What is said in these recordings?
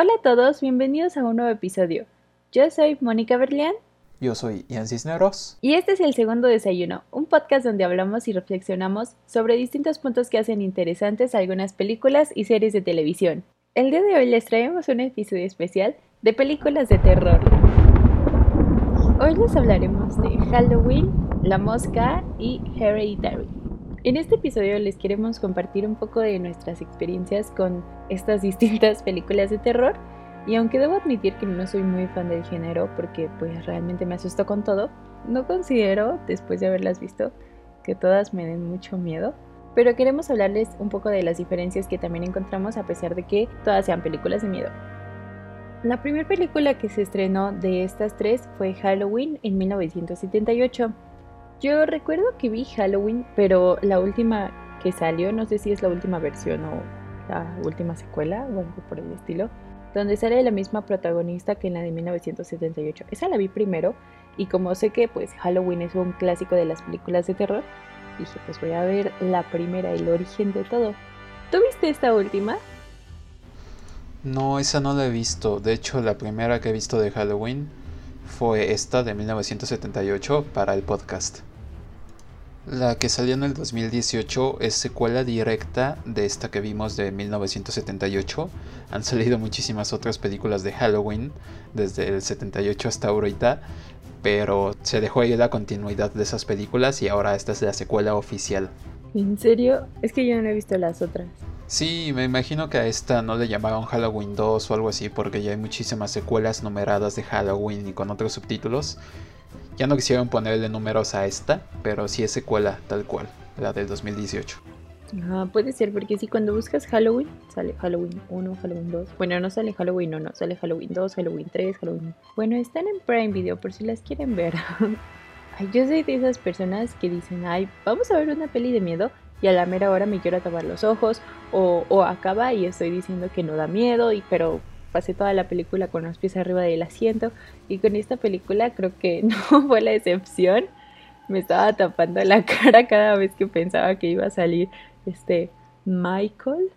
Hola a todos, bienvenidos a un nuevo episodio. Yo soy Mónica Berlián. Yo soy Ian Cisneros. Y este es el segundo desayuno, un podcast donde hablamos y reflexionamos sobre distintos puntos que hacen interesantes algunas películas y series de televisión. El día de hoy les traemos un episodio especial de películas de terror. Hoy les hablaremos de Halloween, La Mosca y Hereditary. En este episodio les queremos compartir un poco de nuestras experiencias con estas distintas películas de terror y aunque debo admitir que no soy muy fan del género porque pues realmente me asustó con todo, no considero, después de haberlas visto, que todas me den mucho miedo. Pero queremos hablarles un poco de las diferencias que también encontramos a pesar de que todas sean películas de miedo. La primera película que se estrenó de estas tres fue Halloween en 1978. Yo recuerdo que vi Halloween, pero la última que salió, no sé si es la última versión o la última secuela o algo por el estilo, donde sale la misma protagonista que en la de 1978. Esa la vi primero y como sé que pues Halloween es un clásico de las películas de terror, dije pues voy a ver la primera, el origen de todo. ¿Tú viste esta última? No, esa no la he visto. De hecho, la primera que he visto de Halloween fue esta de 1978 para el podcast. La que salió en el 2018 es secuela directa de esta que vimos de 1978. Han salido muchísimas otras películas de Halloween desde el 78 hasta ahorita, pero se dejó ahí la continuidad de esas películas y ahora esta es la secuela oficial. ¿En serio? Es que yo no he visto las otras. Sí, me imagino que a esta no le llamaron Halloween 2 o algo así porque ya hay muchísimas secuelas numeradas de Halloween y con otros subtítulos. Ya no quisieron ponerle números a esta, pero sí es secuela tal cual, la del 2018. Ah, puede ser, porque si cuando buscas Halloween, sale Halloween 1, Halloween 2. Bueno, no sale Halloween 1, sale Halloween 2, Halloween 3, Halloween. Bueno, están en Prime Video por si las quieren ver. ay, yo soy de esas personas que dicen, ay, vamos a ver una peli de miedo y a la mera hora me quiero tapar los ojos o, o acaba y estoy diciendo que no da miedo, y pero pasé toda la película con los pies arriba del asiento y con esta película creo que no fue la excepción. Me estaba tapando la cara cada vez que pensaba que iba a salir este Michael.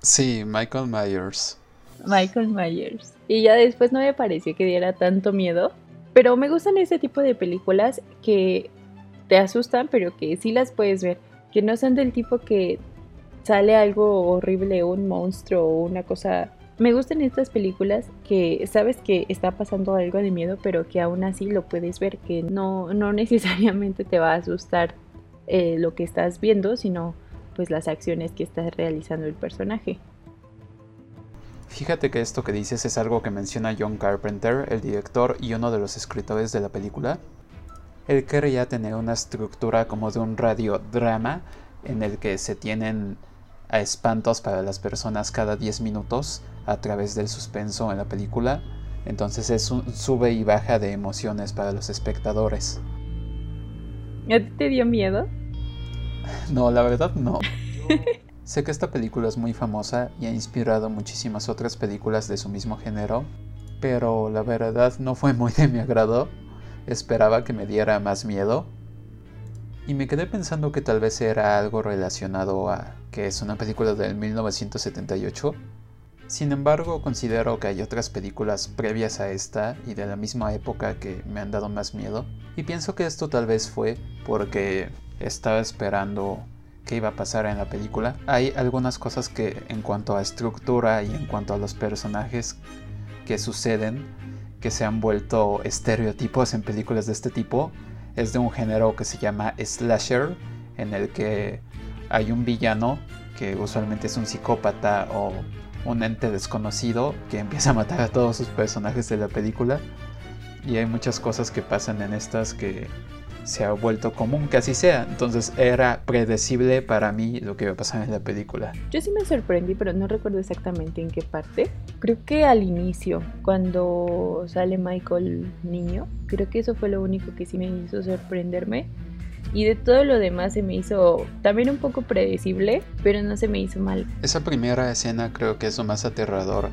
Sí, Michael Myers. Michael Myers. Y ya después no me pareció que diera tanto miedo. Pero me gustan ese tipo de películas que te asustan, pero que sí las puedes ver. Que no son del tipo que sale algo horrible, un monstruo o una cosa me gustan estas películas que sabes que está pasando algo de miedo, pero que aún así lo puedes ver, que no, no necesariamente te va a asustar eh, lo que estás viendo, sino pues las acciones que está realizando el personaje. Fíjate que esto que dices es algo que menciona John Carpenter, el director y uno de los escritores de la película. Él quería tener una estructura como de un radiodrama en el que se tienen a espantos para las personas cada 10 minutos a través del suspenso en la película. Entonces es un sube y baja de emociones para los espectadores. ¿A ti te dio miedo? No, la verdad no. Sé que esta película es muy famosa y ha inspirado muchísimas otras películas de su mismo género, pero la verdad no fue muy de mi agrado. Esperaba que me diera más miedo. Y me quedé pensando que tal vez era algo relacionado a que es una película del 1978 sin embargo, considero que hay otras películas previas a esta y de la misma época que me han dado más miedo. Y pienso que esto tal vez fue porque estaba esperando qué iba a pasar en la película. Hay algunas cosas que en cuanto a estructura y en cuanto a los personajes que suceden, que se han vuelto estereotipos en películas de este tipo, es de un género que se llama slasher, en el que hay un villano que usualmente es un psicópata o un ente desconocido que empieza a matar a todos sus personajes de la película. Y hay muchas cosas que pasan en estas que se ha vuelto común que así sea. Entonces era predecible para mí lo que iba a pasar en la película. Yo sí me sorprendí, pero no recuerdo exactamente en qué parte. Creo que al inicio, cuando sale Michael niño, creo que eso fue lo único que sí me hizo sorprenderme. Y de todo lo demás se me hizo también un poco predecible, pero no se me hizo mal. Esa primera escena creo que es lo más aterrador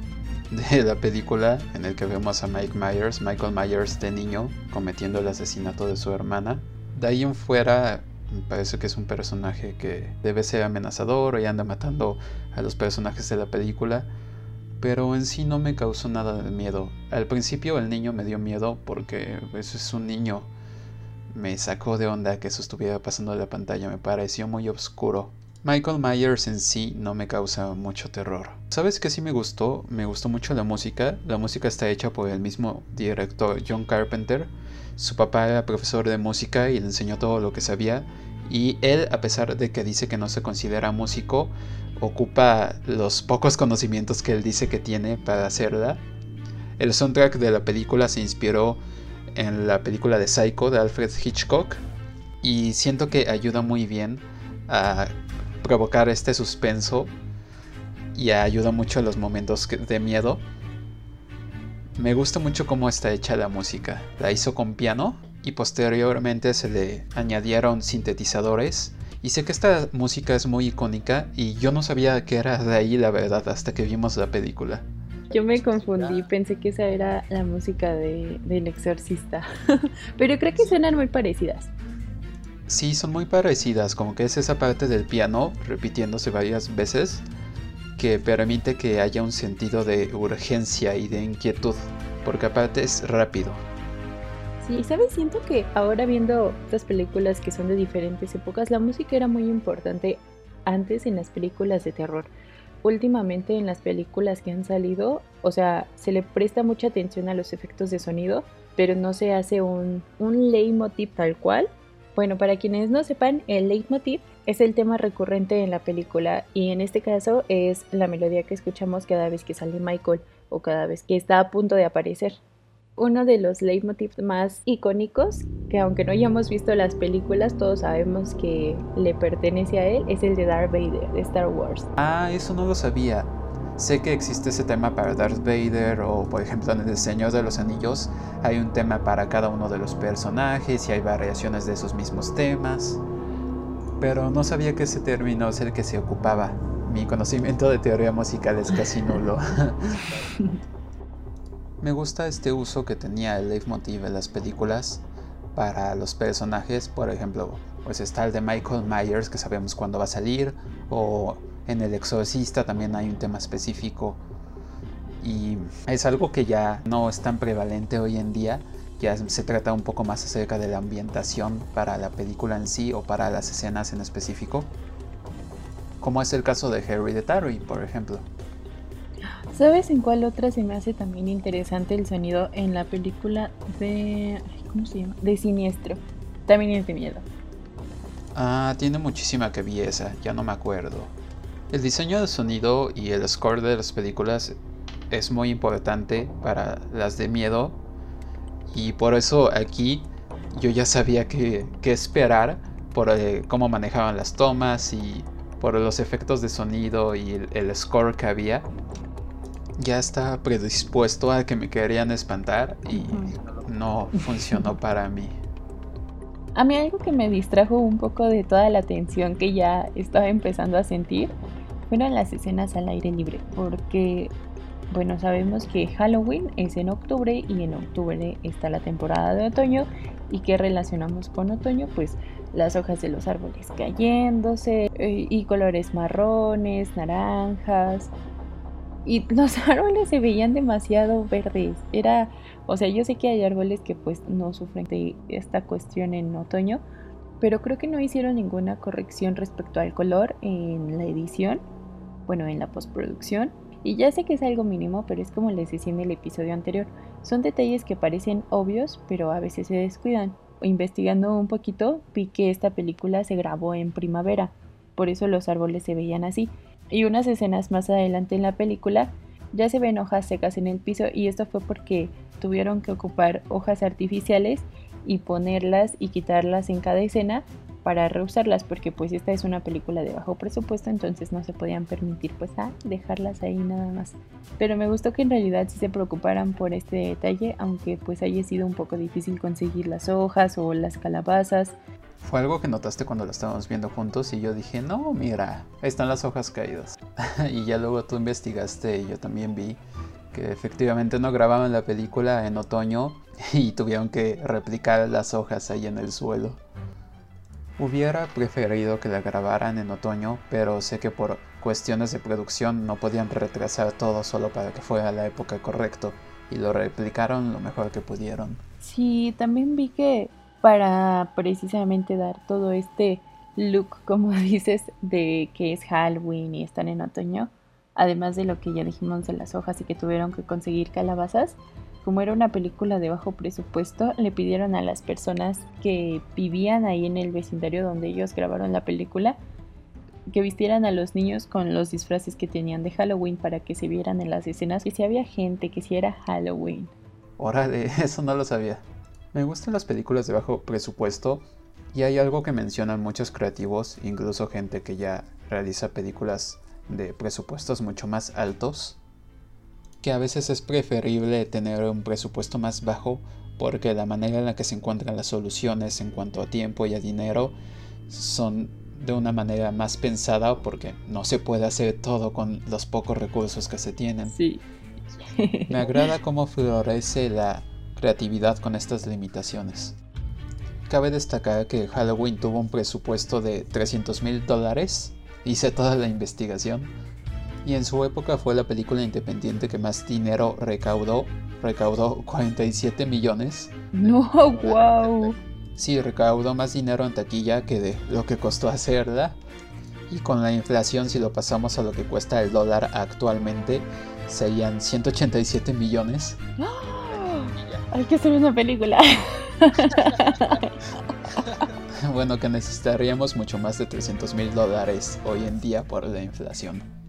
de la película en el que vemos a Mike Myers, Michael Myers de niño, cometiendo el asesinato de su hermana. De ahí en fuera, me parece que es un personaje que debe ser amenazador y anda matando a los personajes de la película. Pero en sí no me causó nada de miedo. Al principio el niño me dio miedo porque eso pues, es un niño. Me sacó de onda que eso estuviera pasando en la pantalla, me pareció muy oscuro. Michael Myers en sí no me causa mucho terror. ¿Sabes qué sí me gustó? Me gustó mucho la música. La música está hecha por el mismo director John Carpenter. Su papá era profesor de música y le enseñó todo lo que sabía. Y él, a pesar de que dice que no se considera músico, ocupa los pocos conocimientos que él dice que tiene para hacerla. El soundtrack de la película se inspiró en la película de Psycho de Alfred Hitchcock y siento que ayuda muy bien a provocar este suspenso y ayuda mucho a los momentos de miedo. Me gusta mucho cómo está hecha la música. La hizo con piano y posteriormente se le añadieron sintetizadores. Y sé que esta música es muy icónica y yo no sabía que era de ahí la verdad hasta que vimos la película. Yo me confundí, pensé que esa era la música de, del exorcista. Pero creo que suenan muy parecidas. Sí, son muy parecidas, como que es esa parte del piano repitiéndose varias veces que permite que haya un sentido de urgencia y de inquietud, porque aparte es rápido. Sí, ¿sabes? Siento que ahora viendo estas películas que son de diferentes épocas, la música era muy importante antes en las películas de terror. Últimamente en las películas que han salido, o sea, se le presta mucha atención a los efectos de sonido, pero no se hace un, un leitmotiv tal cual, bueno, para quienes no sepan, el leitmotiv es el tema recurrente en la película y en este caso es la melodía que escuchamos cada vez que sale Michael o cada vez que está a punto de aparecer. Uno de los leitmotivs más icónicos, que aunque no hayamos visto las películas, todos sabemos que le pertenece a él, es el de Darth Vader de Star Wars. Ah, eso no lo sabía. Sé que existe ese tema para Darth Vader o por ejemplo en El Señor de los Anillos hay un tema para cada uno de los personajes y hay variaciones de esos mismos temas. Pero no sabía que ese término es el que se ocupaba. Mi conocimiento de teoría musical es casi nulo. Me gusta este uso que tenía el leitmotiv en las películas para los personajes, por ejemplo, pues está el de Michael Myers que sabemos cuándo va a salir o en El Exorcista también hay un tema específico y es algo que ya no es tan prevalente hoy en día. Ya se trata un poco más acerca de la ambientación para la película en sí o para las escenas en específico. Como es el caso de Hereditary, por ejemplo. ¿Sabes en cuál otra se me hace también interesante el sonido en la película de. ¿Cómo se llama? De Siniestro. También es de miedo. Ah, tiene muchísima que vi esa, ya no me acuerdo. El diseño de sonido y el score de las películas es muy importante para las de miedo y por eso aquí yo ya sabía qué, esperar por eh, cómo manejaban las tomas y por los efectos de sonido y el, score que había. Ya estaba predispuesto a que me querían espantar y no funcionó para mí. A mí algo que me distrajo un poco de toda la tensión que ya estaba empezando a sentir fueron las escenas al aire libre, porque, bueno, sabemos que Halloween es en octubre y en octubre está la temporada de otoño. ¿Y qué relacionamos con otoño? Pues las hojas de los árboles cayéndose eh, y colores marrones, naranjas. Y los árboles se veían demasiado verdes. Era, o sea, yo sé que hay árboles que pues no sufren de esta cuestión en otoño, pero creo que no hicieron ninguna corrección respecto al color en la edición bueno, en la postproducción. Y ya sé que es algo mínimo, pero es como les decía en el episodio anterior, son detalles que parecen obvios, pero a veces se descuidan. Investigando un poquito, vi que esta película se grabó en primavera, por eso los árboles se veían así. Y unas escenas más adelante en la película ya se ven hojas secas en el piso y esto fue porque tuvieron que ocupar hojas artificiales y ponerlas y quitarlas en cada escena para reusarlas porque pues esta es una película de bajo presupuesto entonces no se podían permitir pues a dejarlas ahí nada más pero me gustó que en realidad sí se preocuparan por este detalle aunque pues haya sido un poco difícil conseguir las hojas o las calabazas fue algo que notaste cuando lo estábamos viendo juntos y yo dije, no, mira, ahí están las hojas caídas. y ya luego tú investigaste y yo también vi que efectivamente no grababan la película en otoño y tuvieron que replicar las hojas ahí en el suelo. Hubiera preferido que la grabaran en otoño, pero sé que por cuestiones de producción no podían retrasar todo solo para que fuera la época correcta y lo replicaron lo mejor que pudieron. Sí, también vi que para precisamente dar todo este look, como dices, de que es Halloween y están en otoño, además de lo que ya dijimos de las hojas y que tuvieron que conseguir calabazas, como era una película de bajo presupuesto, le pidieron a las personas que vivían ahí en el vecindario donde ellos grabaron la película que vistieran a los niños con los disfraces que tenían de Halloween para que se vieran en las escenas que si había gente, que si era Halloween. Órale, eso no lo sabía. Me gustan las películas de bajo presupuesto y hay algo que mencionan muchos creativos, incluso gente que ya realiza películas de presupuestos mucho más altos, que a veces es preferible tener un presupuesto más bajo porque la manera en la que se encuentran las soluciones en cuanto a tiempo y a dinero son de una manera más pensada porque no se puede hacer todo con los pocos recursos que se tienen. Sí. Me agrada cómo florece la creatividad con estas limitaciones. Cabe destacar que Halloween tuvo un presupuesto de 300 mil dólares, hice toda la investigación, y en su época fue la película independiente que más dinero recaudó, recaudó 47 millones. No, wow. Sí, recaudó más dinero en taquilla que de lo que costó hacerla. Y con la inflación, si lo pasamos a lo que cuesta el dólar actualmente, serían 187 millones. Hay que hacer una película. bueno, que necesitaríamos mucho más de 300 mil dólares hoy en día por la inflación.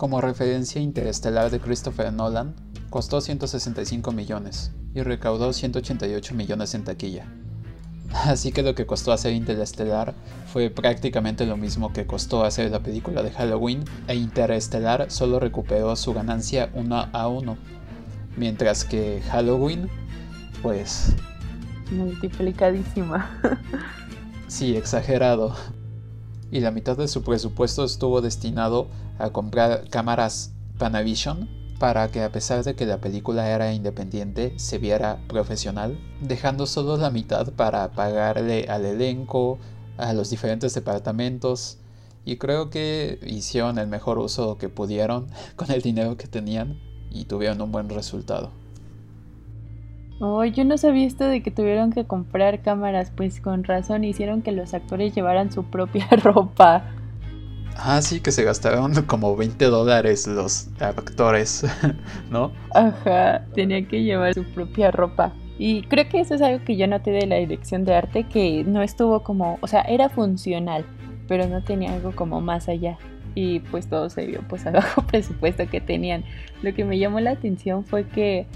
Como referencia, Interestelar de Christopher Nolan costó 165 millones y recaudó 188 millones en taquilla. Así que lo que costó hacer Interestelar fue prácticamente lo mismo que costó hacer la película de Halloween e Interestelar solo recuperó su ganancia uno a uno. Mientras que Halloween, pues... Multiplicadísima. sí, exagerado. Y la mitad de su presupuesto estuvo destinado a comprar cámaras Panavision para que a pesar de que la película era independiente se viera profesional, dejando solo la mitad para pagarle al elenco, a los diferentes departamentos, y creo que hicieron el mejor uso que pudieron con el dinero que tenían y tuvieron un buen resultado. Oh, yo no sabía esto de que tuvieron que comprar cámaras, pues con razón hicieron que los actores llevaran su propia ropa. Ah, sí, que se gastaron como 20 dólares los actores, ¿no? Ajá, tenía que llevar su propia ropa. Y creo que eso es algo que yo noté de la dirección de arte, que no estuvo como, o sea, era funcional, pero no tenía algo como más allá. Y pues todo se vio pues al bajo presupuesto que tenían. Lo que me llamó la atención fue que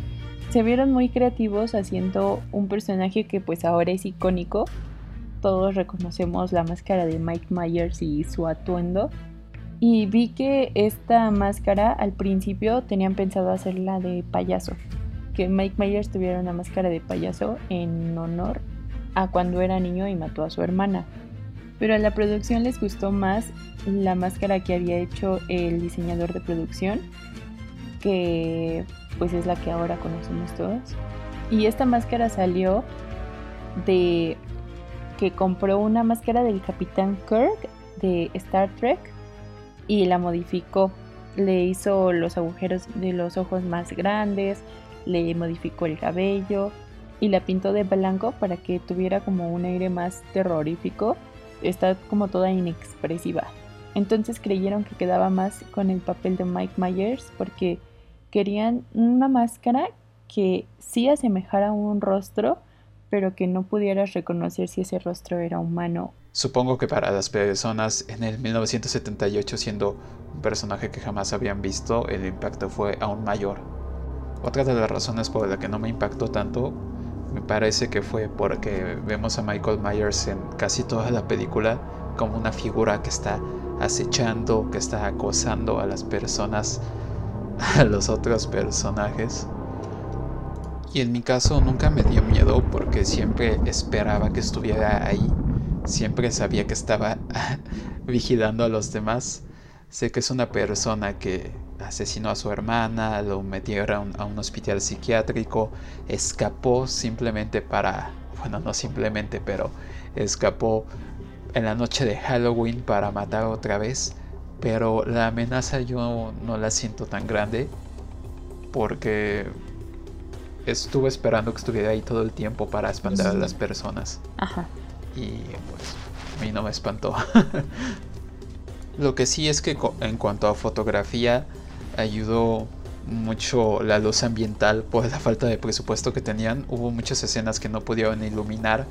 se vieron muy creativos haciendo un personaje que pues ahora es icónico, todos reconocemos la máscara de Mike Myers y su atuendo. Y vi que esta máscara al principio tenían pensado hacerla de payaso. Que Mike Myers tuviera una máscara de payaso en honor a cuando era niño y mató a su hermana. Pero a la producción les gustó más la máscara que había hecho el diseñador de producción, que pues es la que ahora conocemos todos. Y esta máscara salió de que compró una máscara del Capitán Kirk de Star Trek y la modificó. Le hizo los agujeros de los ojos más grandes, le modificó el cabello y la pintó de blanco para que tuviera como un aire más terrorífico. Está como toda inexpresiva. Entonces creyeron que quedaba más con el papel de Mike Myers porque querían una máscara que sí asemejara un rostro, pero que no pudieras reconocer si ese rostro era humano. Supongo que para las personas en el 1978 siendo un personaje que jamás habían visto, el impacto fue aún mayor. Otra de las razones por la que no me impactó tanto me parece que fue porque vemos a Michael Myers en casi toda la película como una figura que está acechando, que está acosando a las personas, a los otros personajes. Y en mi caso nunca me dio miedo porque siempre esperaba que estuviera ahí. Siempre sabía que estaba vigilando a los demás. Sé que es una persona que asesinó a su hermana, lo metieron a un hospital psiquiátrico, escapó simplemente para, bueno, no simplemente, pero escapó en la noche de Halloween para matar otra vez, pero la amenaza yo no la siento tan grande porque estuve esperando que estuviera ahí todo el tiempo para espantar a las personas. Ajá. Y pues a mí no me espantó. Lo que sí es que en cuanto a fotografía ayudó mucho la luz ambiental por la falta de presupuesto que tenían. Hubo muchas escenas que no pudieron iluminar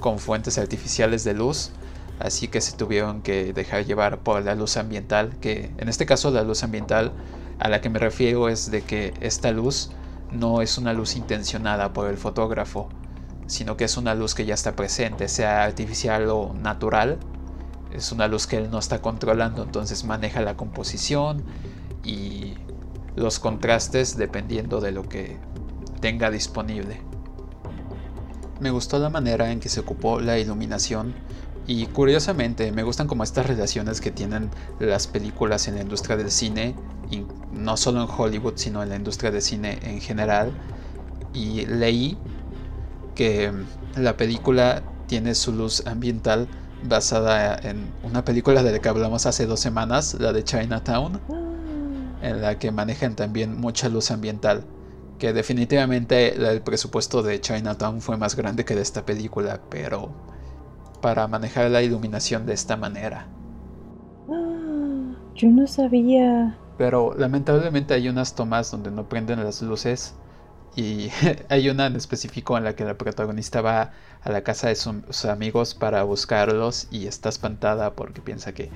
con fuentes artificiales de luz, así que se tuvieron que dejar llevar por la luz ambiental, que en este caso la luz ambiental a la que me refiero es de que esta luz no es una luz intencionada por el fotógrafo, sino que es una luz que ya está presente, sea artificial o natural. Es una luz que él no está controlando, entonces maneja la composición y los contrastes dependiendo de lo que tenga disponible. Me gustó la manera en que se ocupó la iluminación y curiosamente me gustan como estas relaciones que tienen las películas en la industria del cine, y no solo en Hollywood, sino en la industria del cine en general. Y leí que la película tiene su luz ambiental basada en una película de la que hablamos hace dos semanas, la de Chinatown en la que manejan también mucha luz ambiental. Que definitivamente el presupuesto de Chinatown fue más grande que de esta película, pero para manejar la iluminación de esta manera. Ah, yo no sabía. Pero lamentablemente hay unas tomas donde no prenden las luces y hay una en específico en la que la protagonista va a la casa de sus amigos para buscarlos y está espantada porque piensa que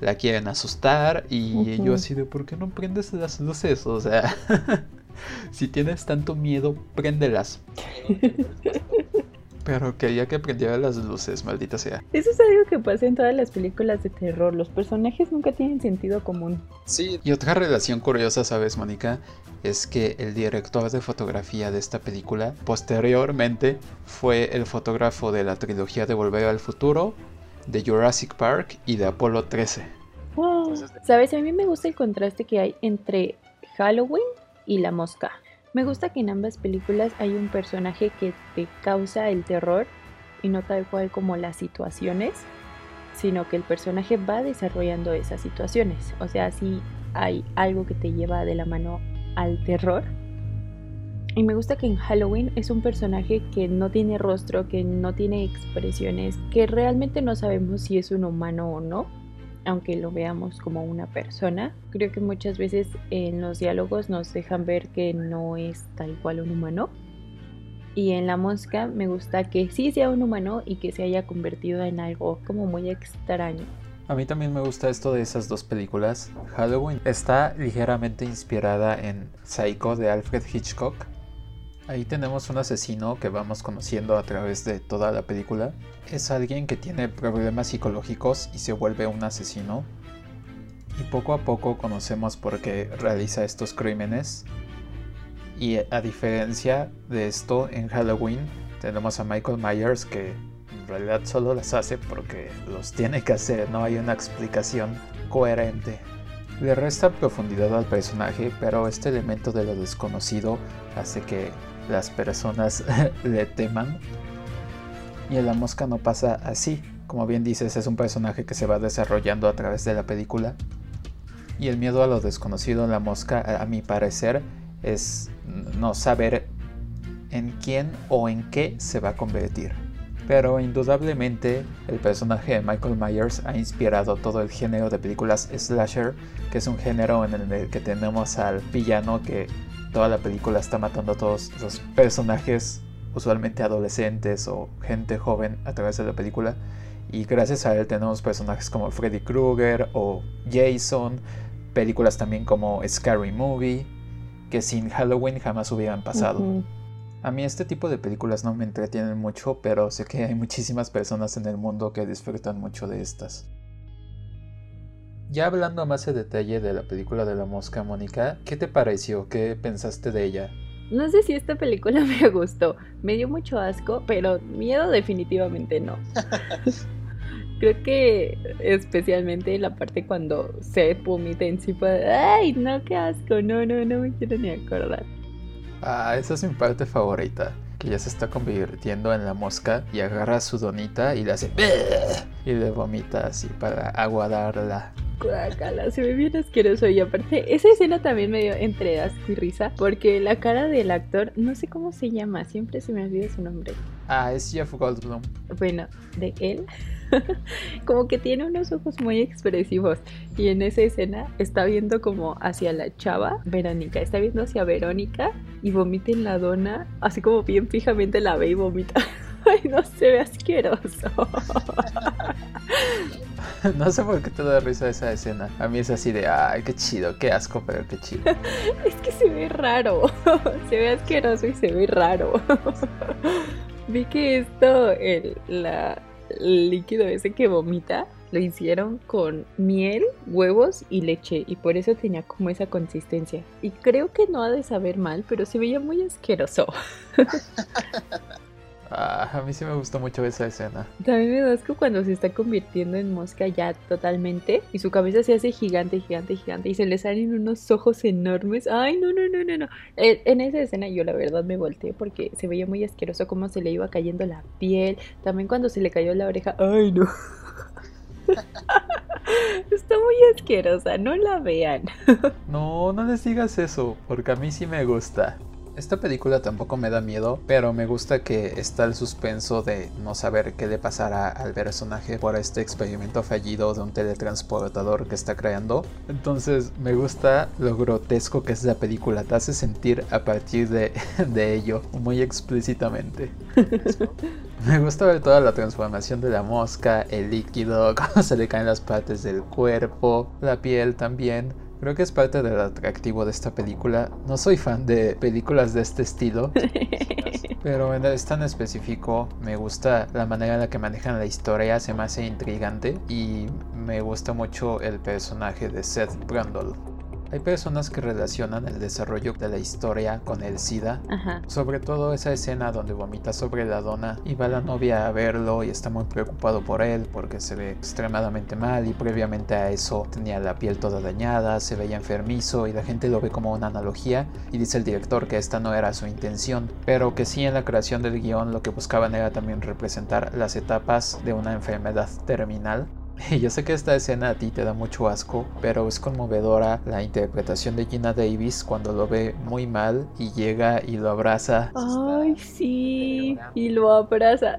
la quieren asustar y yo así de, ¿por qué no prendes las luces? O sea, si tienes tanto miedo, préndelas. Pero quería que prendiera las luces, maldita sea. Eso es algo que pasa en todas las películas de terror. Los personajes nunca tienen sentido común. Sí. Y otra relación curiosa, ¿sabes, Mónica? Es que el director de fotografía de esta película posteriormente fue el fotógrafo de la trilogía de Volver al Futuro de Jurassic Park y de Apolo 13. Sabes, a mí me gusta el contraste que hay entre Halloween y la mosca. Me gusta que en ambas películas hay un personaje que te causa el terror y no tal cual como las situaciones, sino que el personaje va desarrollando esas situaciones. O sea, si hay algo que te lleva de la mano al terror, y me gusta que en Halloween es un personaje que no tiene rostro, que no tiene expresiones, que realmente no sabemos si es un humano o no, aunque lo veamos como una persona. Creo que muchas veces en los diálogos nos dejan ver que no es tal cual un humano. Y en la mosca me gusta que sí sea un humano y que se haya convertido en algo como muy extraño. A mí también me gusta esto de esas dos películas. Halloween está ligeramente inspirada en Psycho de Alfred Hitchcock, Ahí tenemos un asesino que vamos conociendo a través de toda la película. Es alguien que tiene problemas psicológicos y se vuelve un asesino. Y poco a poco conocemos por qué realiza estos crímenes. Y a diferencia de esto, en Halloween tenemos a Michael Myers que en realidad solo las hace porque los tiene que hacer, no hay una explicación coherente. Le resta profundidad al personaje, pero este elemento de lo desconocido hace que las personas le teman. Y en la mosca no pasa así. Como bien dices, es un personaje que se va desarrollando a través de la película. Y el miedo a lo desconocido en la mosca, a mi parecer, es no saber en quién o en qué se va a convertir. Pero indudablemente el personaje de Michael Myers ha inspirado todo el género de películas slasher, que es un género en el que tenemos al villano que toda la película está matando a todos los personajes, usualmente adolescentes o gente joven a través de la película. Y gracias a él tenemos personajes como Freddy Krueger o Jason, películas también como Scary Movie, que sin Halloween jamás hubieran pasado. A mí este tipo de películas no me entretienen mucho, pero sé que hay muchísimas personas en el mundo que disfrutan mucho de estas. Ya hablando más en detalle de la película de la mosca, Mónica, ¿qué te pareció? ¿Qué pensaste de ella? No sé si esta película me gustó. Me dio mucho asco, pero miedo definitivamente no. Creo que especialmente la parte cuando se vomita encima. ¡Ay, no, qué asco! No, no, no me quiero ni acordar. Ah, esa es mi parte favorita. que ya se está convirtiendo en la mosca y agarra su donita y le hace y le vomita así para aguadarla. Guácala, se ve bien asqueroso y aparte esa escena también me dio entre asco y risa porque la cara del actor, no sé cómo se llama, siempre se me olvida su nombre. Ah, es Jeff Goldblum. Bueno, de él, como que tiene unos ojos muy expresivos y en esa escena está viendo como hacia la chava, Verónica, está viendo hacia Verónica y vomita en la dona, así como bien fijamente la ve y vomita. Ay, no se ve asqueroso. No sé por qué te da risa esa escena. A mí es así de, ay, qué chido, qué asco, pero qué chido. es que se ve raro. Se ve asqueroso y se ve raro. Vi que esto, el, la, el líquido ese que vomita, lo hicieron con miel, huevos y leche y por eso tenía como esa consistencia. Y creo que no ha de saber mal, pero se veía muy asqueroso. Ah, a mí sí me gustó mucho esa escena. También me da asco cuando se está convirtiendo en mosca ya totalmente y su cabeza se hace gigante, gigante, gigante y se le salen unos ojos enormes. Ay, no, no, no, no, no. Eh, en esa escena yo la verdad me volteé porque se veía muy asqueroso cómo se le iba cayendo la piel. También cuando se le cayó la oreja. Ay, no. Está muy asquerosa, no la vean. No, no les digas eso, porque a mí sí me gusta. Esta película tampoco me da miedo, pero me gusta que está el suspenso de no saber qué le pasará al personaje por este experimento fallido de un teletransportador que está creando. Entonces me gusta lo grotesco que es la película, te hace sentir a partir de, de ello muy explícitamente. Me gusta ver toda la transformación de la mosca, el líquido, cómo se le caen las partes del cuerpo, la piel también. Creo que es parte del atractivo de esta película. No soy fan de películas de este estilo, pero en esta en específico me gusta la manera en la que manejan la historia, se me hace intrigante y me gusta mucho el personaje de Seth Brundle. Hay personas que relacionan el desarrollo de la historia con el SIDA, Ajá. sobre todo esa escena donde vomita sobre la dona y va la novia a verlo y está muy preocupado por él porque se ve extremadamente mal y previamente a eso tenía la piel toda dañada, se veía enfermizo y la gente lo ve como una analogía y dice el director que esta no era su intención, pero que sí en la creación del guion lo que buscaban era también representar las etapas de una enfermedad terminal yo sé que esta escena a ti te da mucho asco, pero es conmovedora la interpretación de Gina Davis cuando lo ve muy mal y llega y lo abraza. Ay, sí. Y lo abraza.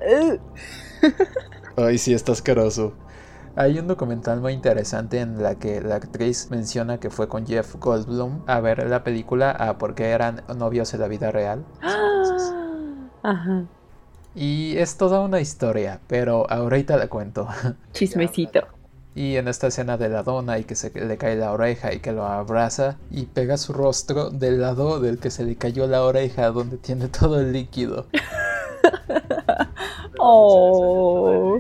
Ay, sí, está asqueroso. Hay un documental muy interesante en la que la actriz menciona que fue con Jeff Goldblum a ver la película a porque eran novios en la vida real. Ajá. Y es toda una historia, pero ahorita la cuento. Chismecito. Y en esta escena de la dona y que se le cae la oreja y que lo abraza y pega su rostro del lado del que se le cayó la oreja donde tiene todo el líquido. oh.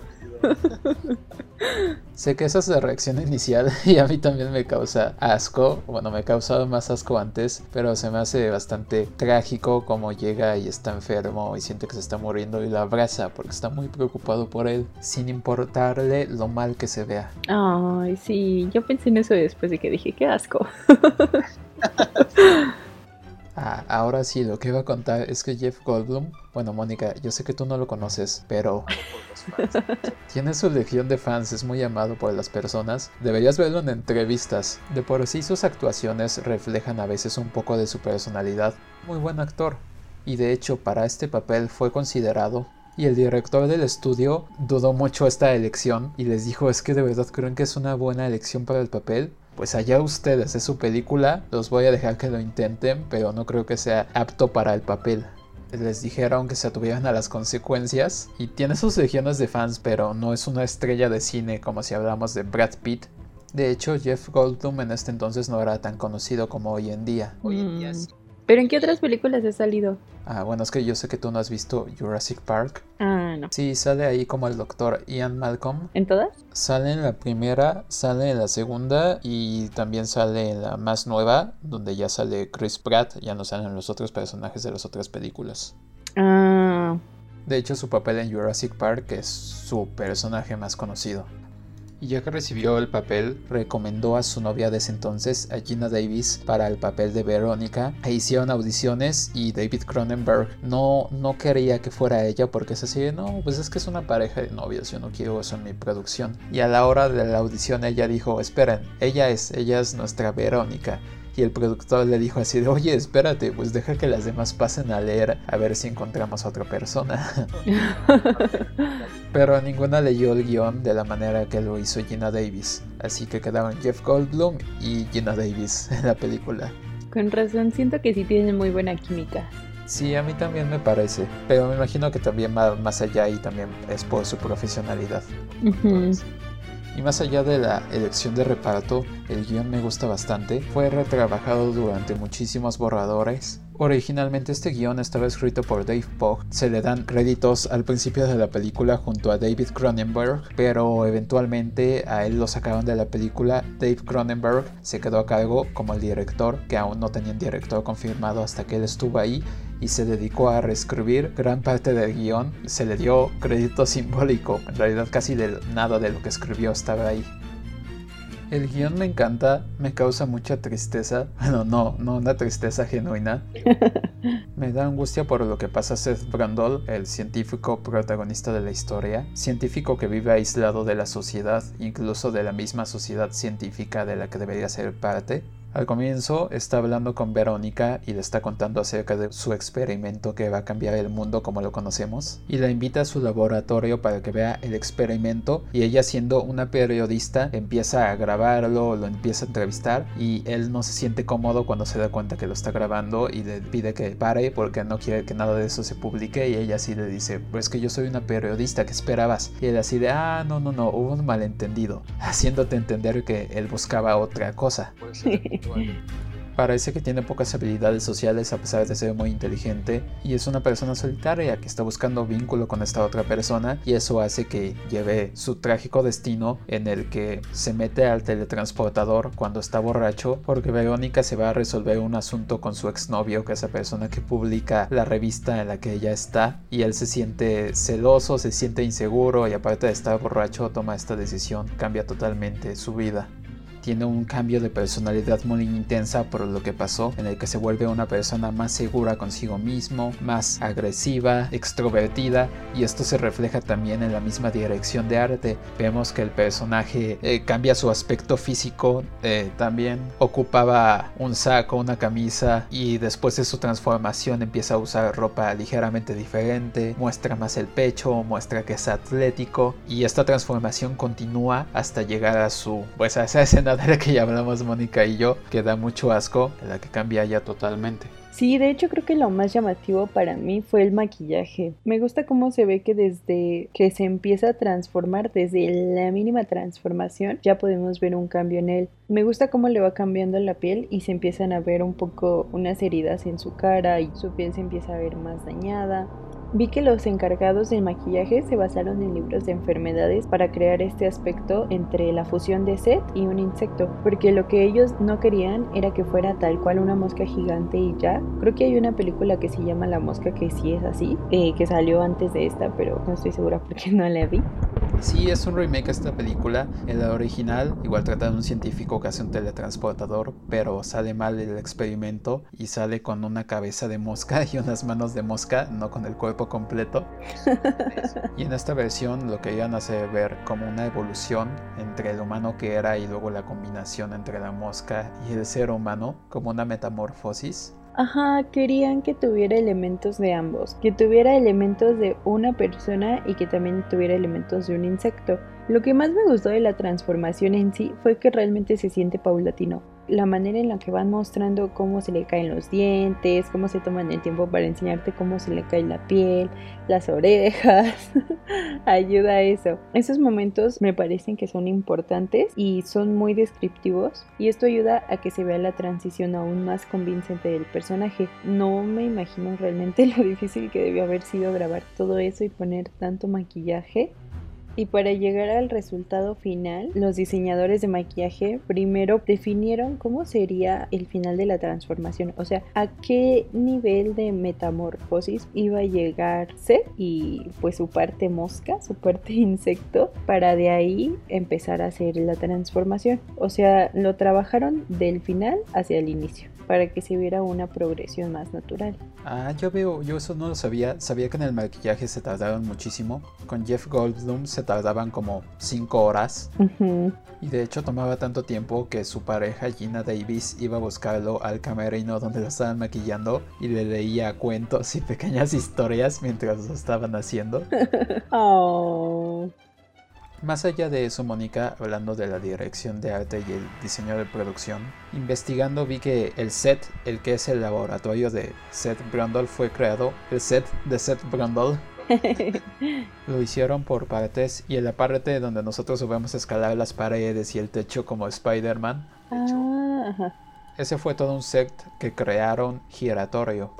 Sé que esa es la reacción inicial y a mí también me causa asco. Bueno, me causaba más asco antes, pero se me hace bastante trágico como llega y está enfermo y siente que se está muriendo y lo abraza porque está muy preocupado por él, sin importarle lo mal que se vea. Ay, sí, yo pensé en eso después de que dije, qué asco. Ah, ahora sí, lo que iba a contar es que Jeff Goldblum, bueno Mónica, yo sé que tú no lo conoces, pero tiene su legión de fans, es muy amado por las personas. Deberías verlo en entrevistas. De por sí sus actuaciones reflejan a veces un poco de su personalidad. Muy buen actor. Y de hecho para este papel fue considerado y el director del estudio dudó mucho esta elección y les dijo es que de verdad creen que es una buena elección para el papel pues allá ustedes, es su película, los voy a dejar que lo intenten, pero no creo que sea apto para el papel. Les dijeron que se atuvieran a las consecuencias y tiene sus legiones de fans, pero no es una estrella de cine como si hablamos de Brad Pitt. De hecho, Jeff Goldblum en este entonces no era tan conocido como hoy en día. Hoy en día sí. ¿Pero en qué otras películas ha salido? Ah, bueno, es que yo sé que tú no has visto Jurassic Park. Ah, no. Sí, sale ahí como el doctor Ian Malcolm. ¿En todas? Sale en la primera, sale en la segunda y también sale en la más nueva, donde ya sale Chris Pratt, ya no salen los otros personajes de las otras películas. Ah. De hecho, su papel en Jurassic Park es su personaje más conocido. Y ya que recibió el papel, recomendó a su novia de ese entonces, a Gina Davis, para el papel de Verónica. E hicieron audiciones y David Cronenberg no, no quería que fuera ella porque es así, no, pues es que es una pareja de novios, yo no quiero eso en mi producción. Y a la hora de la audición ella dijo, esperen, ella es, ella es nuestra Verónica. Y el productor le dijo así de, oye, espérate, pues deja que las demás pasen a leer a ver si encontramos a otra persona. Pero ninguna leyó el guion de la manera que lo hizo Gina Davis. Así que quedaron Jeff Goldblum y Gina Davis en la película. Con razón, siento que sí tienen muy buena química. Sí, a mí también me parece, pero me imagino que también va más allá y también es por su profesionalidad. Y más allá de la elección de reparto, el guion me gusta bastante. Fue retrabajado durante muchísimos borradores. Originalmente este guion estaba escrito por Dave Pogg. Se le dan créditos al principio de la película junto a David Cronenberg, pero eventualmente a él lo sacaron de la película. Dave Cronenberg se quedó a cargo como el director, que aún no tenían director confirmado hasta que él estuvo ahí y se dedicó a reescribir gran parte del guion. Se le dio crédito simbólico, en realidad casi nada de lo que escribió estaba ahí. El guion me encanta, me causa mucha tristeza. Bueno, no, no una tristeza genuina. me da angustia por lo que pasa a Seth Brandol, el científico protagonista de la historia. Científico que vive aislado de la sociedad, incluso de la misma sociedad científica de la que debería ser parte. Al comienzo está hablando con Verónica y le está contando acerca de su experimento que va a cambiar el mundo como lo conocemos y la invita a su laboratorio para que vea el experimento y ella siendo una periodista empieza a grabarlo, lo empieza a entrevistar y él no se siente cómodo cuando se da cuenta que lo está grabando y le pide que pare porque no quiere que nada de eso se publique y ella así le dice pues que yo soy una periodista, ¿qué esperabas? Y él así de ah no no no hubo un malentendido haciéndote entender que él buscaba otra cosa. Parece que tiene pocas habilidades sociales a pesar de ser muy inteligente y es una persona solitaria que está buscando vínculo con esta otra persona y eso hace que lleve su trágico destino en el que se mete al teletransportador cuando está borracho porque Verónica se va a resolver un asunto con su exnovio que es la persona que publica la revista en la que ella está y él se siente celoso, se siente inseguro y aparte de estar borracho toma esta decisión, cambia totalmente su vida tiene un cambio de personalidad muy intensa por lo que pasó, en el que se vuelve una persona más segura consigo mismo, más agresiva, extrovertida, y esto se refleja también en la misma dirección de arte. Vemos que el personaje eh, cambia su aspecto físico, eh, también ocupaba un saco, una camisa, y después de su transformación empieza a usar ropa ligeramente diferente, muestra más el pecho, muestra que es atlético, y esta transformación continúa hasta llegar a su, pues a esa escena de la que ya hablamos Mónica y yo, que da mucho asco, la que cambia ya totalmente. Sí, de hecho creo que lo más llamativo para mí fue el maquillaje. Me gusta cómo se ve que desde que se empieza a transformar, desde la mínima transformación, ya podemos ver un cambio en él. Me gusta cómo le va cambiando la piel y se empiezan a ver un poco unas heridas en su cara y su piel se empieza a ver más dañada. Vi que los encargados del maquillaje se basaron en libros de enfermedades para crear este aspecto entre la fusión de Seth y un insecto, porque lo que ellos no querían era que fuera tal cual una mosca gigante y ya. Creo que hay una película que se llama La mosca que sí es así, eh, que salió antes de esta, pero no estoy segura porque no la vi. Sí, es un remake esta película. En la original, igual trata de un científico que hace un teletransportador, pero sale mal el experimento y sale con una cabeza de mosca y unas manos de mosca, no con el cuerpo completo. y en esta versión lo que iban a hacer ver como una evolución entre el humano que era y luego la combinación entre la mosca y el ser humano, como una metamorfosis. Ajá, querían que tuviera elementos de ambos, que tuviera elementos de una persona y que también tuviera elementos de un insecto. Lo que más me gustó de la transformación en sí fue que realmente se siente paulatino la manera en la que van mostrando cómo se le caen los dientes, cómo se toman el tiempo para enseñarte cómo se le cae la piel, las orejas, ayuda a eso. Esos momentos me parecen que son importantes y son muy descriptivos y esto ayuda a que se vea la transición aún más convincente del personaje. No me imagino realmente lo difícil que debió haber sido grabar todo eso y poner tanto maquillaje Y para llegar al resultado final, los diseñadores de maquillaje primero definieron cómo sería el final de la transformación, o sea, a qué nivel de metamorfosis iba a llegarse y pues su parte mosca, su parte insecto, para de ahí empezar a hacer la transformación. O sea, lo trabajaron del final hacia el inicio para que se viera una progresión más natural. Ah, yo veo, yo eso no lo sabía. Sabía que en el maquillaje se tardaron muchísimo. Con Jeff Goldblum se tardaban como 5 horas. Y de hecho tomaba tanto tiempo que su pareja Gina Davis iba a buscarlo al camerino donde lo estaban maquillando y le leía cuentos y pequeñas historias mientras lo estaban haciendo. oh. Más allá de eso, Mónica, hablando de la dirección de arte y el diseño de producción, investigando vi que el set, el que es el laboratorio de Seth Brundle, fue creado, el set de Seth Brundle, lo hicieron por partes y en la parte donde nosotros subimos a escalar las paredes y el techo como Spider-Man, ah, ese fue todo un set que crearon giratorio.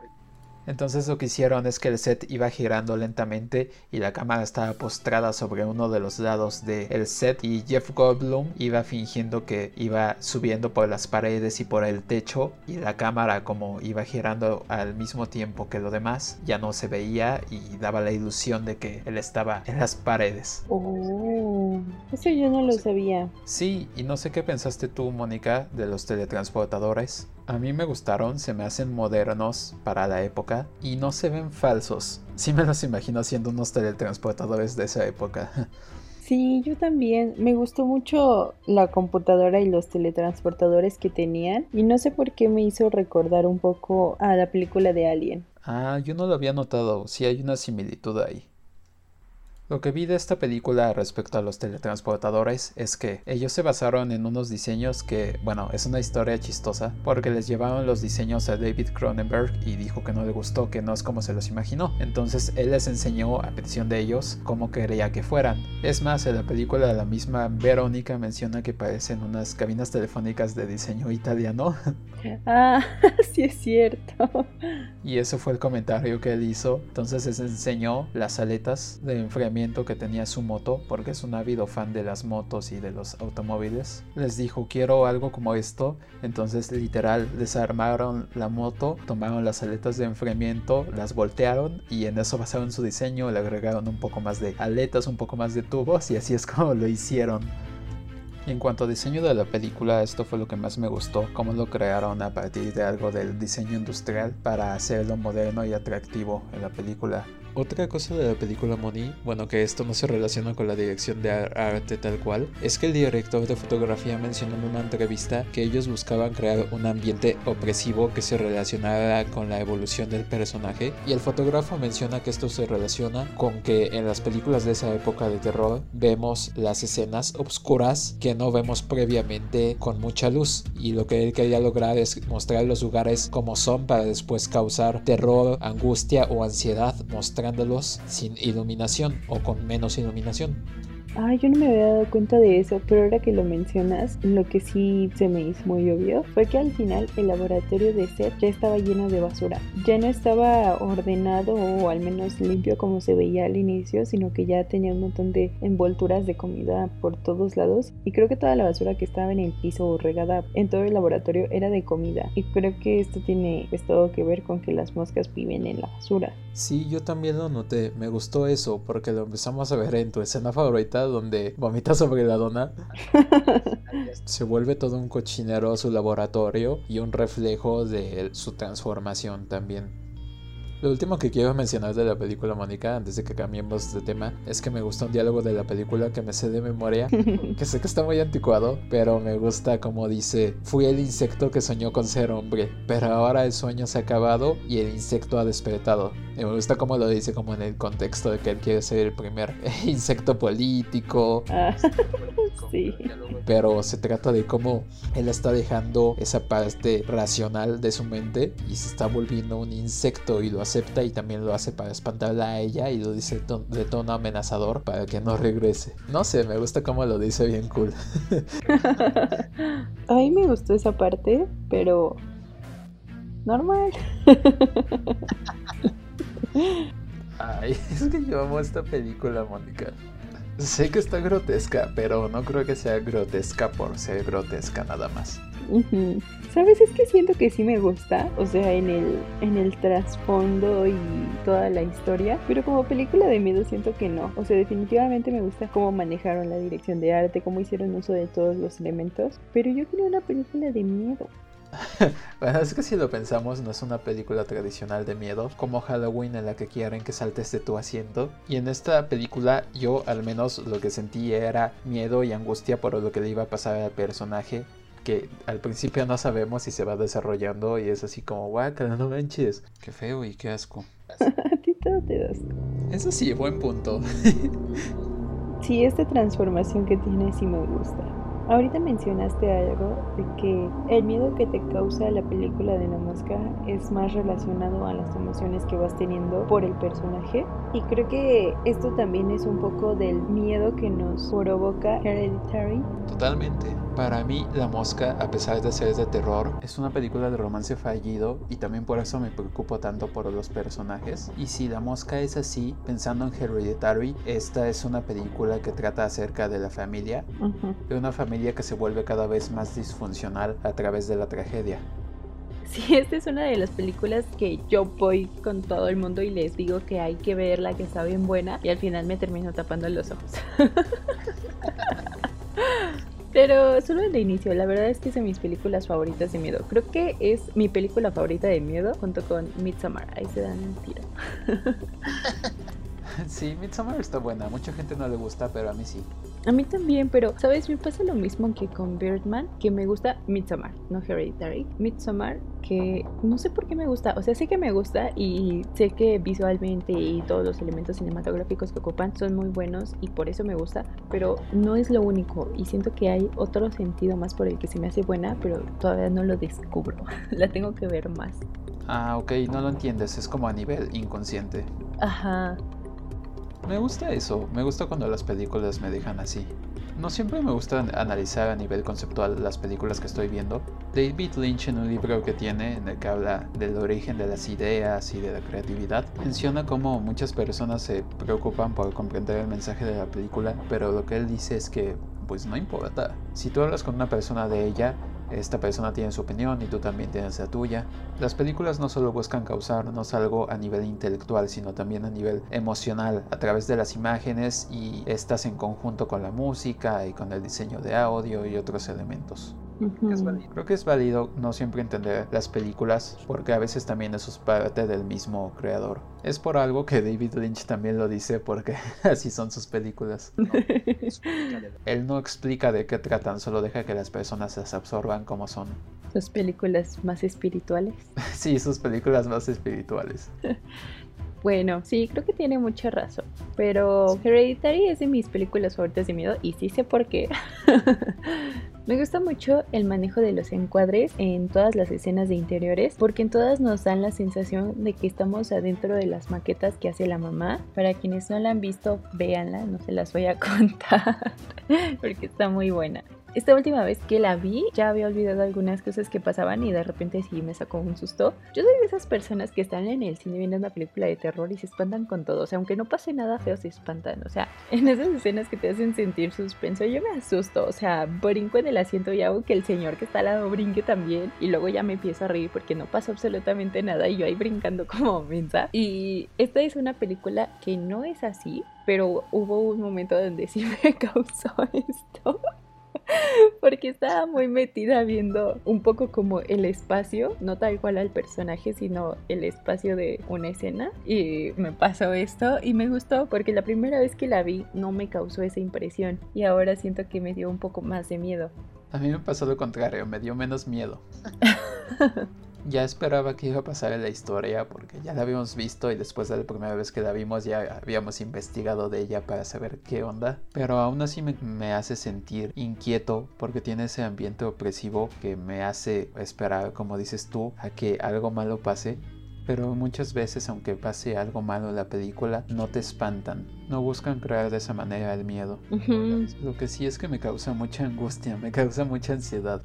Entonces lo que hicieron es que el set iba girando lentamente y la cámara estaba postrada sobre uno de los lados del set y Jeff Goldblum iba fingiendo que iba subiendo por las paredes y por el techo y la cámara como iba girando al mismo tiempo que lo demás ya no se veía y daba la ilusión de que él estaba en las paredes. Oh, eso yo no lo sabía. Sí, y no sé qué pensaste tú, Mónica, de los teletransportadores. A mí me gustaron, se me hacen modernos para la época y no se ven falsos. Sí me los imagino siendo unos teletransportadores de esa época. Sí, yo también. Me gustó mucho la computadora y los teletransportadores que tenían y no sé por qué me hizo recordar un poco a la película de Alien. Ah, yo no lo había notado. Sí hay una similitud ahí. Lo que vi de esta película respecto a los teletransportadores es que ellos se basaron en unos diseños que, bueno, es una historia chistosa porque les llevaron los diseños a David Cronenberg y dijo que no le gustó, que no es como se los imaginó. Entonces él les enseñó a petición de ellos cómo quería que fueran. Es más, en la película la misma Verónica menciona que parecen unas cabinas telefónicas de diseño italiano. Ah, sí es cierto. Y ese fue el comentario que él hizo. Entonces les enseñó las aletas de enfriamiento que tenía su moto, porque es un ávido fan de las motos y de los automóviles. Les dijo, quiero algo como esto. Entonces literal desarmaron la moto, tomaron las aletas de enfriamiento, las voltearon y en eso basaron su diseño, le agregaron un poco más de aletas, un poco más de tubos y así es como lo hicieron. Y en cuanto a diseño de la película, esto fue lo que más me gustó, cómo lo crearon a partir de algo del diseño industrial para hacerlo moderno y atractivo en la película. Otra cosa de la película Money, bueno que esto no se relaciona con la dirección de arte tal cual, es que el director de fotografía mencionó en una entrevista que ellos buscaban crear un ambiente opresivo que se relacionara con la evolución del personaje y el fotógrafo menciona que esto se relaciona con que en las películas de esa época de terror vemos las escenas oscuras que no vemos previamente con mucha luz y lo que él quería lograr es mostrar los lugares como son para después causar terror, angustia o ansiedad, sin iluminación o con menos iluminación. Ah, yo no me había dado cuenta de eso, pero ahora que lo mencionas, lo que sí se me hizo muy obvio fue que al final el laboratorio de Seth ya estaba lleno de basura. Ya no estaba ordenado o al menos limpio como se veía al inicio, sino que ya tenía un montón de envolturas de comida por todos lados. Y creo que toda la basura que estaba en el piso o regada en todo el laboratorio era de comida. Y creo que esto tiene pues, todo que ver con que las moscas viven en la basura. Sí, yo también lo noté. Me gustó eso porque lo empezamos a ver en tu escena favorita donde vomita sobre la dona. Se vuelve todo un cochinero su laboratorio y un reflejo de su transformación también. Lo último que quiero mencionar de la película Mónica, antes de que cambiemos de tema, es que me gusta un diálogo de la película que me sé de memoria, que sé que está muy anticuado, pero me gusta como dice, fui el insecto que soñó con ser hombre, pero ahora el sueño se ha acabado y el insecto ha despertado. Y me gusta como lo dice como en el contexto de que él quiere ser el primer insecto político. Sí. Pero se trata de cómo él está dejando esa parte racional de su mente y se está volviendo un insecto y lo acepta y también lo hace para espantarla a ella y lo dice de tono amenazador para que no regrese. No sé, me gusta cómo lo dice bien cool. a mí me gustó esa parte, pero normal. Ay, es que yo amo esta película, Mónica. Sé que está grotesca, pero no creo que sea grotesca por ser grotesca nada más. ¿Sabes? Es que siento que sí me gusta, o sea, en el, en el trasfondo y toda la historia, pero como película de miedo siento que no. O sea, definitivamente me gusta cómo manejaron la dirección de arte, cómo hicieron uso de todos los elementos, pero yo quería una película de miedo. bueno, es que si lo pensamos, no es una película tradicional de miedo, como Halloween en la que quieren que saltes de tu asiento. Y en esta película yo al menos lo que sentí era miedo y angustia por lo que le iba a pasar al personaje que al principio no sabemos si se va desarrollando y es así como, guácala, no manches. Qué feo y qué asco. A ti todo te das. Eso sí, buen punto. sí, esta transformación que tiene sí me gusta. Ahorita mencionaste algo de que el miedo que te causa la película de la mosca es más relacionado a las emociones que vas teniendo por el personaje. Y creo que esto también es un poco del miedo que nos provoca Hereditary. Totalmente. Para mí, La Mosca, a pesar de ser de terror, es una película de romance fallido y también por eso me preocupo tanto por los personajes. Y si La Mosca es así, pensando en Hereditary, esta es una película que trata acerca de la familia, de una familia que se vuelve cada vez más disfuncional a través de la tragedia. Sí, esta es una de las películas que yo voy con todo el mundo y les digo que hay que verla, que está bien buena, y al final me termino tapando los ojos. Pero solo de inicio, la verdad es que es de mis películas favoritas de miedo. Creo que es mi película favorita de miedo junto con Midsommar. Ahí se dan un tiro. Sí, Midsommar está buena. Mucha gente no le gusta, pero a mí sí. A mí también, pero ¿sabes? Me pasa lo mismo que con Birdman, que me gusta Midsommar, no Hereditary. Midsommar, que no sé por qué me gusta. O sea, sé que me gusta y sé que visualmente y todos los elementos cinematográficos que ocupan son muy buenos y por eso me gusta, pero no es lo único. Y siento que hay otro sentido más por el que se me hace buena, pero todavía no lo descubro. La tengo que ver más. Ah, ok, no lo entiendes. Es como a nivel inconsciente. Ajá. Me gusta eso, me gusta cuando las películas me dejan así. No siempre me gusta analizar a nivel conceptual las películas que estoy viendo. David Lynch en un libro que tiene en el que habla del origen de las ideas y de la creatividad, menciona cómo muchas personas se preocupan por comprender el mensaje de la película, pero lo que él dice es que pues no importa. Si tú hablas con una persona de ella, esta persona tiene su opinión y tú también tienes la tuya. Las películas no solo buscan causarnos algo a nivel intelectual, sino también a nivel emocional, a través de las imágenes y estas en conjunto con la música y con el diseño de audio y otros elementos. Creo que es válido no siempre entender las películas porque a veces también eso es parte del mismo creador. Es por algo que David Lynch también lo dice porque así son sus películas. Él no explica de qué tratan, solo deja que las personas las absorban como son. Sus películas más espirituales. sí, sus películas más espirituales. Bueno, sí, creo que tiene mucha razón. Pero Hereditary es de mis películas favoritas de miedo y sí sé por qué. Me gusta mucho el manejo de los encuadres en todas las escenas de interiores porque en todas nos dan la sensación de que estamos adentro de las maquetas que hace la mamá. Para quienes no la han visto, véanla, no se las voy a contar porque está muy buena. Esta última vez que la vi, ya había olvidado algunas cosas que pasaban y de repente sí me sacó un susto. Yo soy de esas personas que están en el cine viendo una película de terror y se espantan con todo. O sea, aunque no pase nada feo, se espantan. O sea, en esas escenas que te hacen sentir suspenso, yo me asusto. O sea, brinco en el asiento y hago que el señor que está al lado brinque también. Y luego ya me empiezo a reír porque no pasa absolutamente nada y yo ahí brincando como mensa. Y esta es una película que no es así, pero hubo un momento donde sí me causó esto. porque estaba muy metida viendo un poco como el espacio, no tal cual al personaje, sino el espacio de una escena. Y me pasó esto y me gustó porque la primera vez que la vi no me causó esa impresión y ahora siento que me dio un poco más de miedo. A mí me pasó lo contrario, me dio menos miedo. ya esperaba que iba a pasar en la historia porque ya la habíamos visto y después de la primera vez que la vimos ya habíamos investigado de ella para saber qué onda. Pero aún así me, me, hace sentir inquieto porque tiene ese ambiente opresivo que me hace esperar, como dices tú, a que algo malo pase. Pero muchas veces aunque pase algo malo en la película, no te espantan, no buscan crear de esa manera el miedo. Lo que sí es que me causa mucha angustia, me causa mucha ansiedad.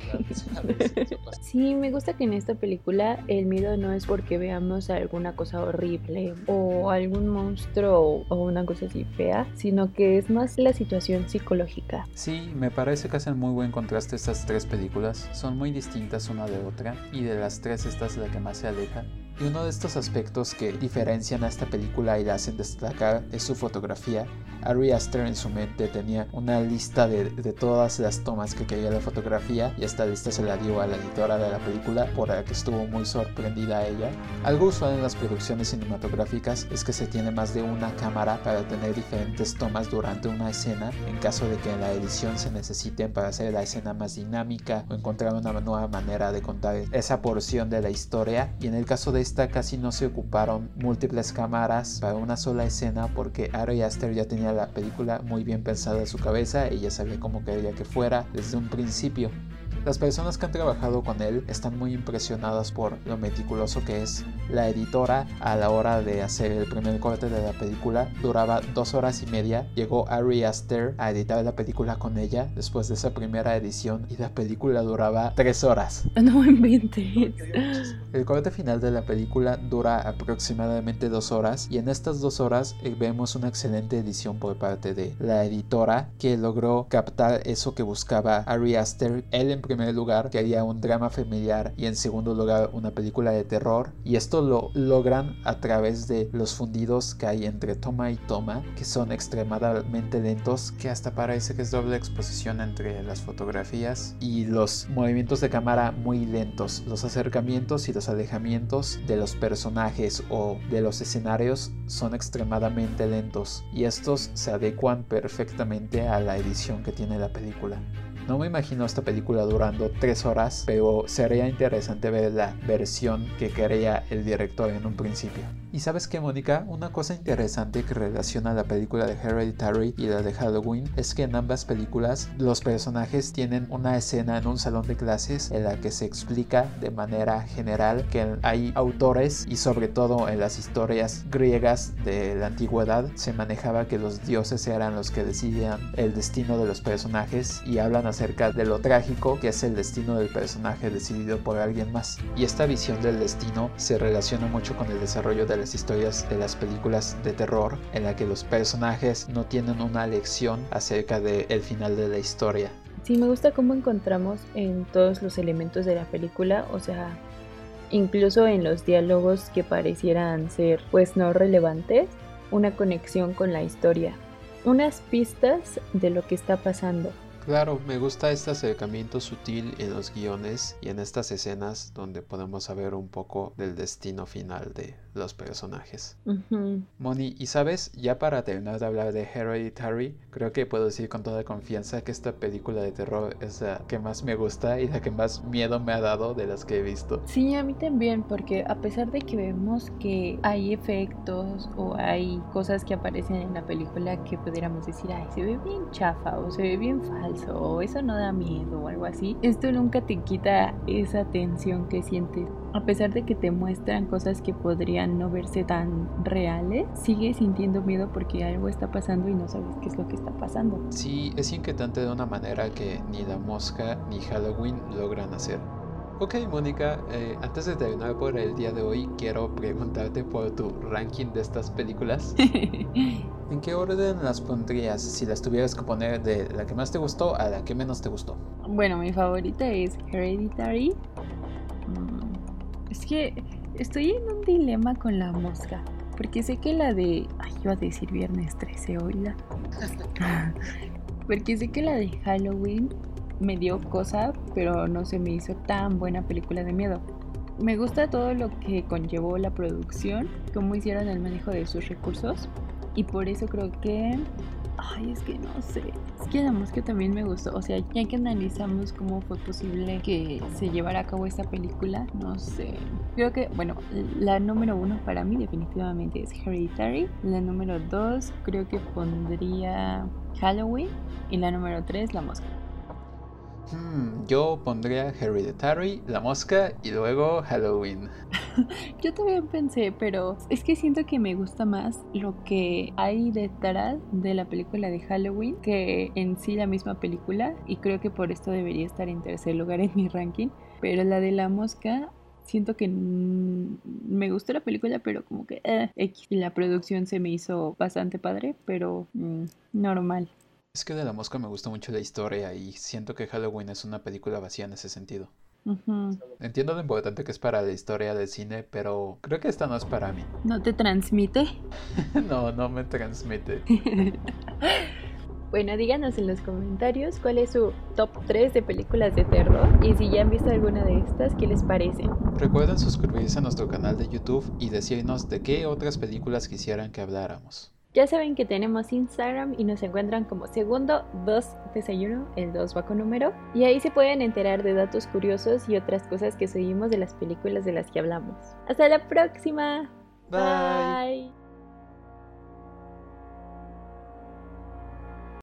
sí, me gusta que en esta película el miedo no es porque veamos alguna cosa horrible o algún monstruo o una cosa así fea, sino que es más la situación psicológica. Sí, me parece que hacen muy buen contraste estas tres películas, son muy distintas una de otra y de las tres esta es la que más se aleja. Y uno de estos aspectos que diferencian a esta película y la hacen destacar es su fotografía. Ari Aster en su mente tenía una lista de, todas las tomas que quería la fotografía y esta lista se la dio a la editora de la película por la que estuvo muy sorprendida ella. Algo usual en las producciones cinematográficas es que se tiene más de una cámara para tener diferentes tomas durante una escena en caso de que en la edición se necesiten para hacer la escena más dinámica o encontrar una nueva manera de contar esa porción de la historia y en el caso de esta casi no se ocuparon múltiples cámaras para una sola escena porque Ari Aster ya tenía la película muy bien pensada en su cabeza y ya sabía cómo quería que fuera desde un principio. Las personas que han trabajado con él están muy impresionadas por lo meticuloso que es. La editora, a la hora de hacer el primer corte de la película, duraba dos horas y media. Llegó Ari Aster a editar la película con ella después de esa primera edición y la película duraba tres horas. No inventes. El corte final de la película dura aproximadamente dos horas y en estas dos horas eh, vemos una excelente edición por parte de la editora que logró captar eso que buscaba Ari Aster. Él en primer lugar quería un drama familiar y en segundo lugar una película de terror y esto lo logran a través de los fundidos que hay entre toma y toma que son extremadamente lentos que hasta parece que es doble exposición entre las fotografías y los movimientos de cámara muy lentos los acercamientos y los alejamientos de los personajes o de los escenarios son extremadamente lentos y estos se adecuan perfectamente a la edición que tiene la película. No me imagino esta película durando tres horas, pero sería interesante ver la versión que quería el director en un principio. Y sabes que Mónica, una cosa interesante que relaciona la película de Hereditary y la de Halloween es que en ambas películas los personajes tienen una escena en un salón de clases en la que se explica de manera general que hay autores y sobre todo en las historias griegas de la antigüedad se manejaba que los dioses eran los que decidían el destino de los personajes y hablan acerca de lo trágico que es el destino del personaje decidido por alguien más. Y esta visión del destino se relaciona mucho con el desarrollo de la historias de las películas de terror en la que los personajes no tienen una lección acerca del final de la historia. Sí, me gusta cómo encontramos en todos los elementos de la película, o sea, incluso en los diálogos que parecieran ser pues no relevantes, una conexión con la historia, unas pistas de lo que está pasando. Claro, me gusta este acercamiento sutil en los guiones y en estas escenas donde podemos saber un poco del destino final de los personajes. Moni, y sabes, ya para terminar de hablar de Hereditary, creo que puedo decir con toda confianza que esta película de terror es la que más me gusta y la que más miedo me ha dado de las que he visto. Sí, a mí también, porque a pesar de que vemos que hay efectos o hay cosas que aparecen en la película que pudiéramos decir, ay, se ve bien chafa o se ve bien falso o eso no da miedo o algo así, esto nunca te quita esa tensión que sientes. A pesar de que te muestran cosas que podrían no verse tan reales, sigues sintiendo miedo porque algo está pasando y no sabes qué es lo que está pasando. Sí, es inquietante de una manera que ni la mosca ni Halloween logran hacer. Ok, Mónica, eh, antes de terminar por el día de hoy, quiero preguntarte por tu ranking de estas películas. ¿En qué orden las pondrías si las tuvieras que poner de la que más te gustó a la que menos te gustó? Bueno, mi favorita es Hereditary. Mm, es que estoy en un dilema con la mosca. Porque sé que la de. Ay, iba a decir viernes 13, oiga. porque sé que la de Halloween me dio cosa, pero no se me hizo tan buena película de miedo. Me gusta todo lo que conllevó la producción, cómo hicieron el manejo de sus recursos y por eso creo que... Ay, es que no sé. Es que la mosca también me gustó. O sea, ya que analizamos cómo fue posible que se llevara a cabo esta película, no sé. Creo que, bueno, la número uno para mí definitivamente es Hereditary. La número dos creo que pondría Halloween. Y la número tres, La Mosca. Hmm, yo pondría Hereditary, La Mosca y luego Halloween. yo también pensé, pero es que siento que me gusta más lo que hay detrás de la película de Halloween que en sí la misma película y creo que por esto debería estar en tercer lugar en mi ranking. Pero la de La Mosca siento que me gustó la película, pero como que eh, la producción se me hizo bastante padre, pero mm, normal. Es que de La Mosca me gusta mucho la historia y siento que Halloween es una película vacía en ese sentido. Entiendo lo importante que es para la historia del cine, pero creo que esta no es para mí. ¿No te transmite? no, no me transmite. bueno, díganos en los comentarios cuál es su top 3 de películas de terror y si ya han visto alguna de estas, ¿qué les parece? Recuerden suscribirse a nuestro canal de YouTube y decirnos de qué otras películas quisieran que habláramos. Ya saben que tenemos Instagram y nos encuentran como segundo 2 desayuno, el 2 va con número. Y ahí se pueden enterar de datos curiosos y otras cosas que seguimos de las películas de las que hablamos. Hasta la próxima. Bye.